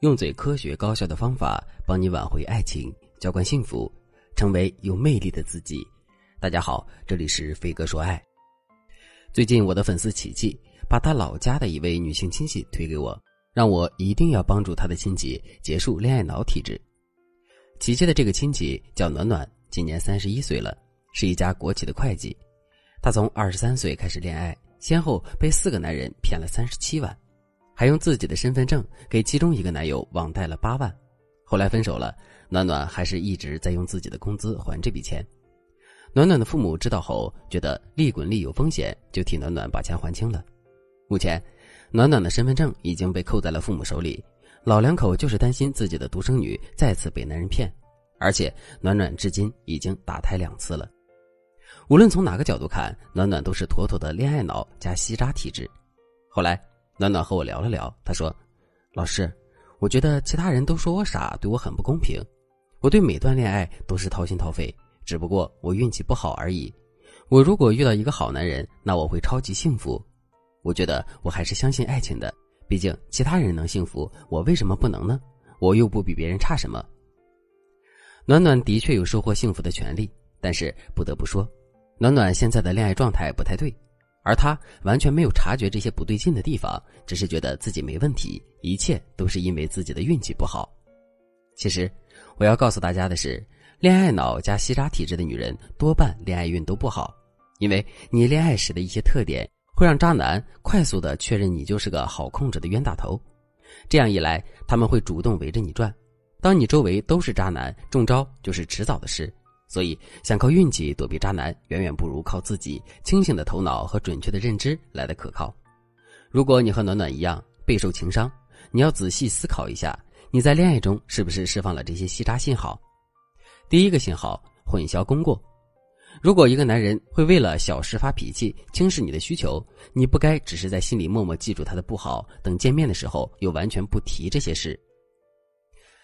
用最科学高效的方法帮你挽回爱情，浇灌幸福，成为有魅力的自己。大家好，这里是飞哥说爱。最近我的粉丝琪琪把她老家的一位女性亲戚推给我，让我一定要帮助她的亲戚结束恋爱脑体质。琪琪的这个亲戚叫暖暖，今年三十一岁了，是一家国企的会计。她从二十三岁开始恋爱，先后被四个男人骗了三十七万。还用自己的身份证给其中一个男友网贷了八万，后来分手了，暖暖还是一直在用自己的工资还这笔钱。暖暖的父母知道后，觉得利滚利有风险，就替暖暖把钱还清了。目前，暖暖的身份证已经被扣在了父母手里，老两口就是担心自己的独生女再次被男人骗，而且暖暖至今已经打胎两次了。无论从哪个角度看，暖暖都是妥妥的恋爱脑加吸渣体质。后来。暖暖和我聊了聊，他说：“老师，我觉得其他人都说我傻，对我很不公平。我对每段恋爱都是掏心掏肺，只不过我运气不好而已。我如果遇到一个好男人，那我会超级幸福。我觉得我还是相信爱情的，毕竟其他人能幸福，我为什么不能呢？我又不比别人差什么。”暖暖的确有收获幸福的权利，但是不得不说，暖暖现在的恋爱状态不太对。而他完全没有察觉这些不对劲的地方，只是觉得自己没问题，一切都是因为自己的运气不好。其实，我要告诉大家的是，恋爱脑加吸渣体质的女人多半恋爱运都不好，因为你恋爱时的一些特点会让渣男快速的确认你就是个好控制的冤大头。这样一来，他们会主动围着你转，当你周围都是渣男，中招就是迟早的事。所以，想靠运气躲避渣男，远远不如靠自己清醒的头脑和准确的认知来的可靠。如果你和暖暖一样备受情伤，你要仔细思考一下，你在恋爱中是不是释放了这些吸渣信号？第一个信号：混淆功过。如果一个男人会为了小事发脾气，轻视你的需求，你不该只是在心里默默记住他的不好，等见面的时候又完全不提这些事。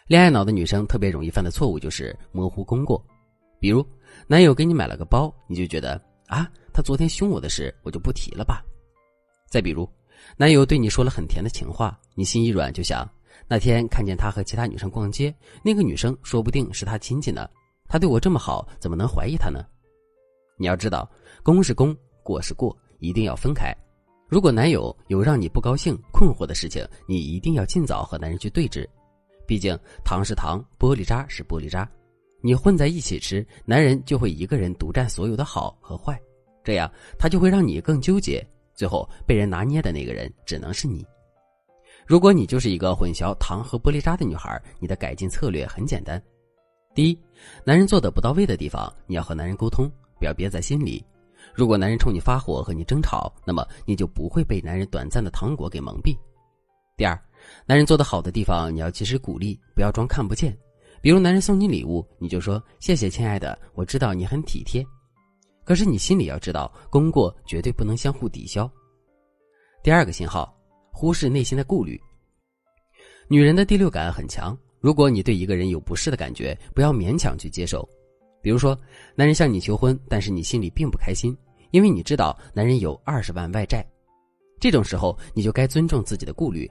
恋爱脑的女生特别容易犯的错误就是模糊功过。比如，男友给你买了个包，你就觉得啊，他昨天凶我的事，我就不提了吧。再比如，男友对你说了很甜的情话，你心一软就想，那天看见他和其他女生逛街，那个女生说不定是他亲戚呢。他对我这么好，怎么能怀疑他呢？你要知道，功是功，过是过，一定要分开。如果男友有让你不高兴、困惑的事情，你一定要尽早和男人去对峙。毕竟，糖是糖，玻璃渣是玻璃渣。你混在一起吃，男人就会一个人独占所有的好和坏，这样他就会让你更纠结，最后被人拿捏的那个人只能是你。如果你就是一个混淆糖和玻璃渣的女孩，你的改进策略很简单：第一，男人做的不到位的地方，你要和男人沟通，不要憋在心里。如果男人冲你发火和你争吵，那么你就不会被男人短暂的糖果给蒙蔽。第二，男人做的好的地方，你要及时鼓励，不要装看不见。比如男人送你礼物，你就说谢谢亲爱的，我知道你很体贴。可是你心里要知道，功过绝对不能相互抵消。第二个信号，忽视内心的顾虑。女人的第六感很强，如果你对一个人有不适的感觉，不要勉强去接受。比如说，男人向你求婚，但是你心里并不开心，因为你知道男人有二十万外债，这种时候你就该尊重自己的顾虑。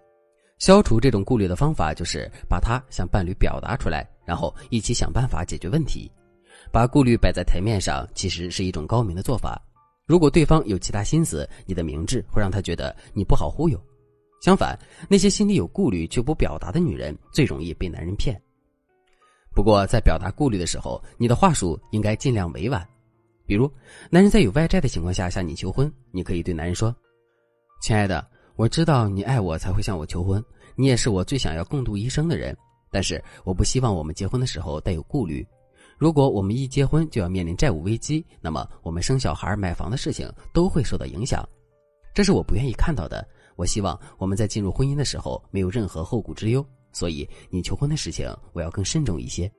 消除这种顾虑的方法就是把它向伴侣表达出来，然后一起想办法解决问题。把顾虑摆在台面上，其实是一种高明的做法。如果对方有其他心思，你的明智会让他觉得你不好忽悠。相反，那些心里有顾虑却不表达的女人，最容易被男人骗。不过，在表达顾虑的时候，你的话术应该尽量委婉。比如，男人在有外债的情况下向你求婚，你可以对男人说：“亲爱的。”我知道你爱我才会向我求婚，你也是我最想要共度一生的人。但是我不希望我们结婚的时候带有顾虑。如果我们一结婚就要面临债务危机，那么我们生小孩、买房的事情都会受到影响。这是我不愿意看到的。我希望我们在进入婚姻的时候没有任何后顾之忧。所以你求婚的事情，我要更慎重一些。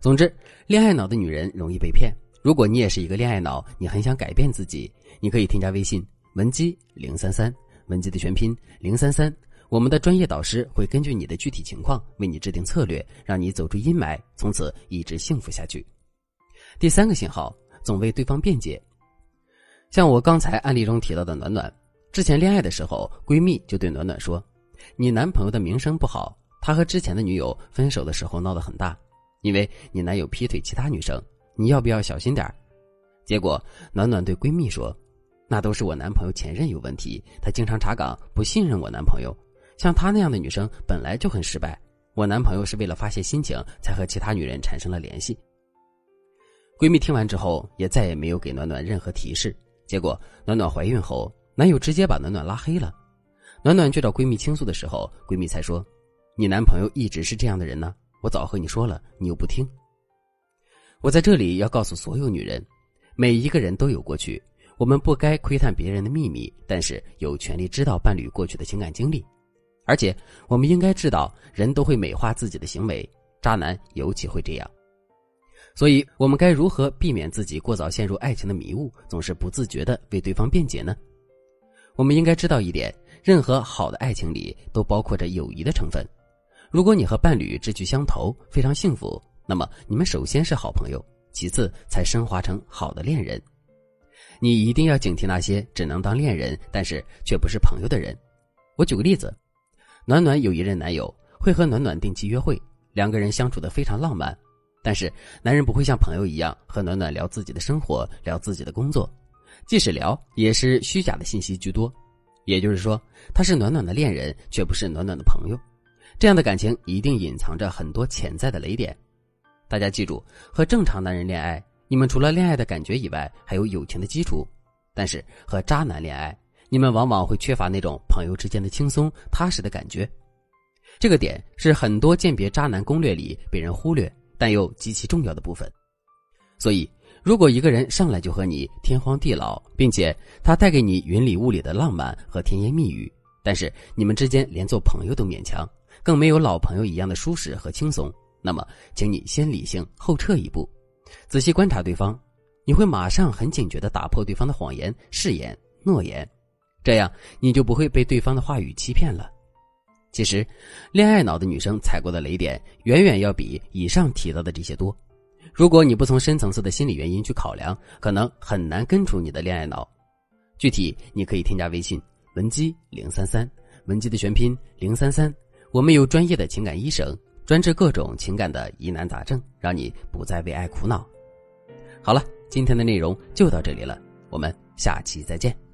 总之，恋爱脑的女人容易被骗。如果你也是一个恋爱脑，你很想改变自己，你可以添加微信文姬零三三。文姬的全拼零三三，我们的专业导师会根据你的具体情况为你制定策略，让你走出阴霾，从此一直幸福下去。第三个信号，总为对方辩解。像我刚才案例中提到的暖暖，之前恋爱的时候，闺蜜就对暖暖说：“你男朋友的名声不好，他和之前的女友分手的时候闹得很大，因为你男友劈腿其他女生，你要不要小心点结果暖暖对闺蜜说：“那都是我男朋友前任有问题，他经常查岗，不信任我男朋友。像她那样的女生本来就很失败，我男朋友是为了发泄心情才和其他女人产生了联系。”闺蜜听完之后也再也没有给暖暖任何提示。结果暖暖怀孕后，男友直接把暖暖拉黑了。暖暖去找闺蜜倾诉的时候，闺蜜才说：“你男朋友一直是这样的人呢，我早和你说了，你又不听。”我在这里要告诉所有女人。每一个人都有过去，我们不该窥探别人的秘密，但是有权利知道伴侣过去的情感经历。而且，我们应该知道，人都会美化自己的行为，渣男尤其会这样。所以，我们该如何避免自己过早陷入爱情的迷雾，总是不自觉的为对方辩解呢？我们应该知道一点：任何好的爱情里都包括着友谊的成分。如果你和伴侣志趣相投，非常幸福，那么你们首先是好朋友。其次才升华成好的恋人，你一定要警惕那些只能当恋人，但是却不是朋友的人。我举个例子，暖暖有一任男友会和暖暖定期约会，两个人相处的非常浪漫，但是男人不会像朋友一样和暖暖聊自己的生活，聊自己的工作，即使聊也是虚假的信息居多。也就是说，他是暖暖的恋人，却不是暖暖的朋友。这样的感情一定隐藏着很多潜在的雷点。大家记住，和正常男人恋爱，你们除了恋爱的感觉以外，还有友情的基础；但是和渣男恋爱，你们往往会缺乏那种朋友之间的轻松踏实的感觉。这个点是很多鉴别渣男攻略里被人忽略但又极其重要的部分。所以，如果一个人上来就和你天荒地老，并且他带给你云里雾里的浪漫和甜言蜜语，但是你们之间连做朋友都勉强，更没有老朋友一样的舒适和轻松。那么，请你先理性后撤一步，仔细观察对方，你会马上很警觉的打破对方的谎言、誓言、诺言，这样你就不会被对方的话语欺骗了。其实，恋爱脑的女生踩过的雷点远远要比以上提到的这些多。如果你不从深层次的心理原因去考量，可能很难根除你的恋爱脑。具体你可以添加微信文姬零三三，文姬的全拼零三三，我们有专业的情感医生。专治各种情感的疑难杂症，让你不再为爱苦恼。好了，今天的内容就到这里了，我们下期再见。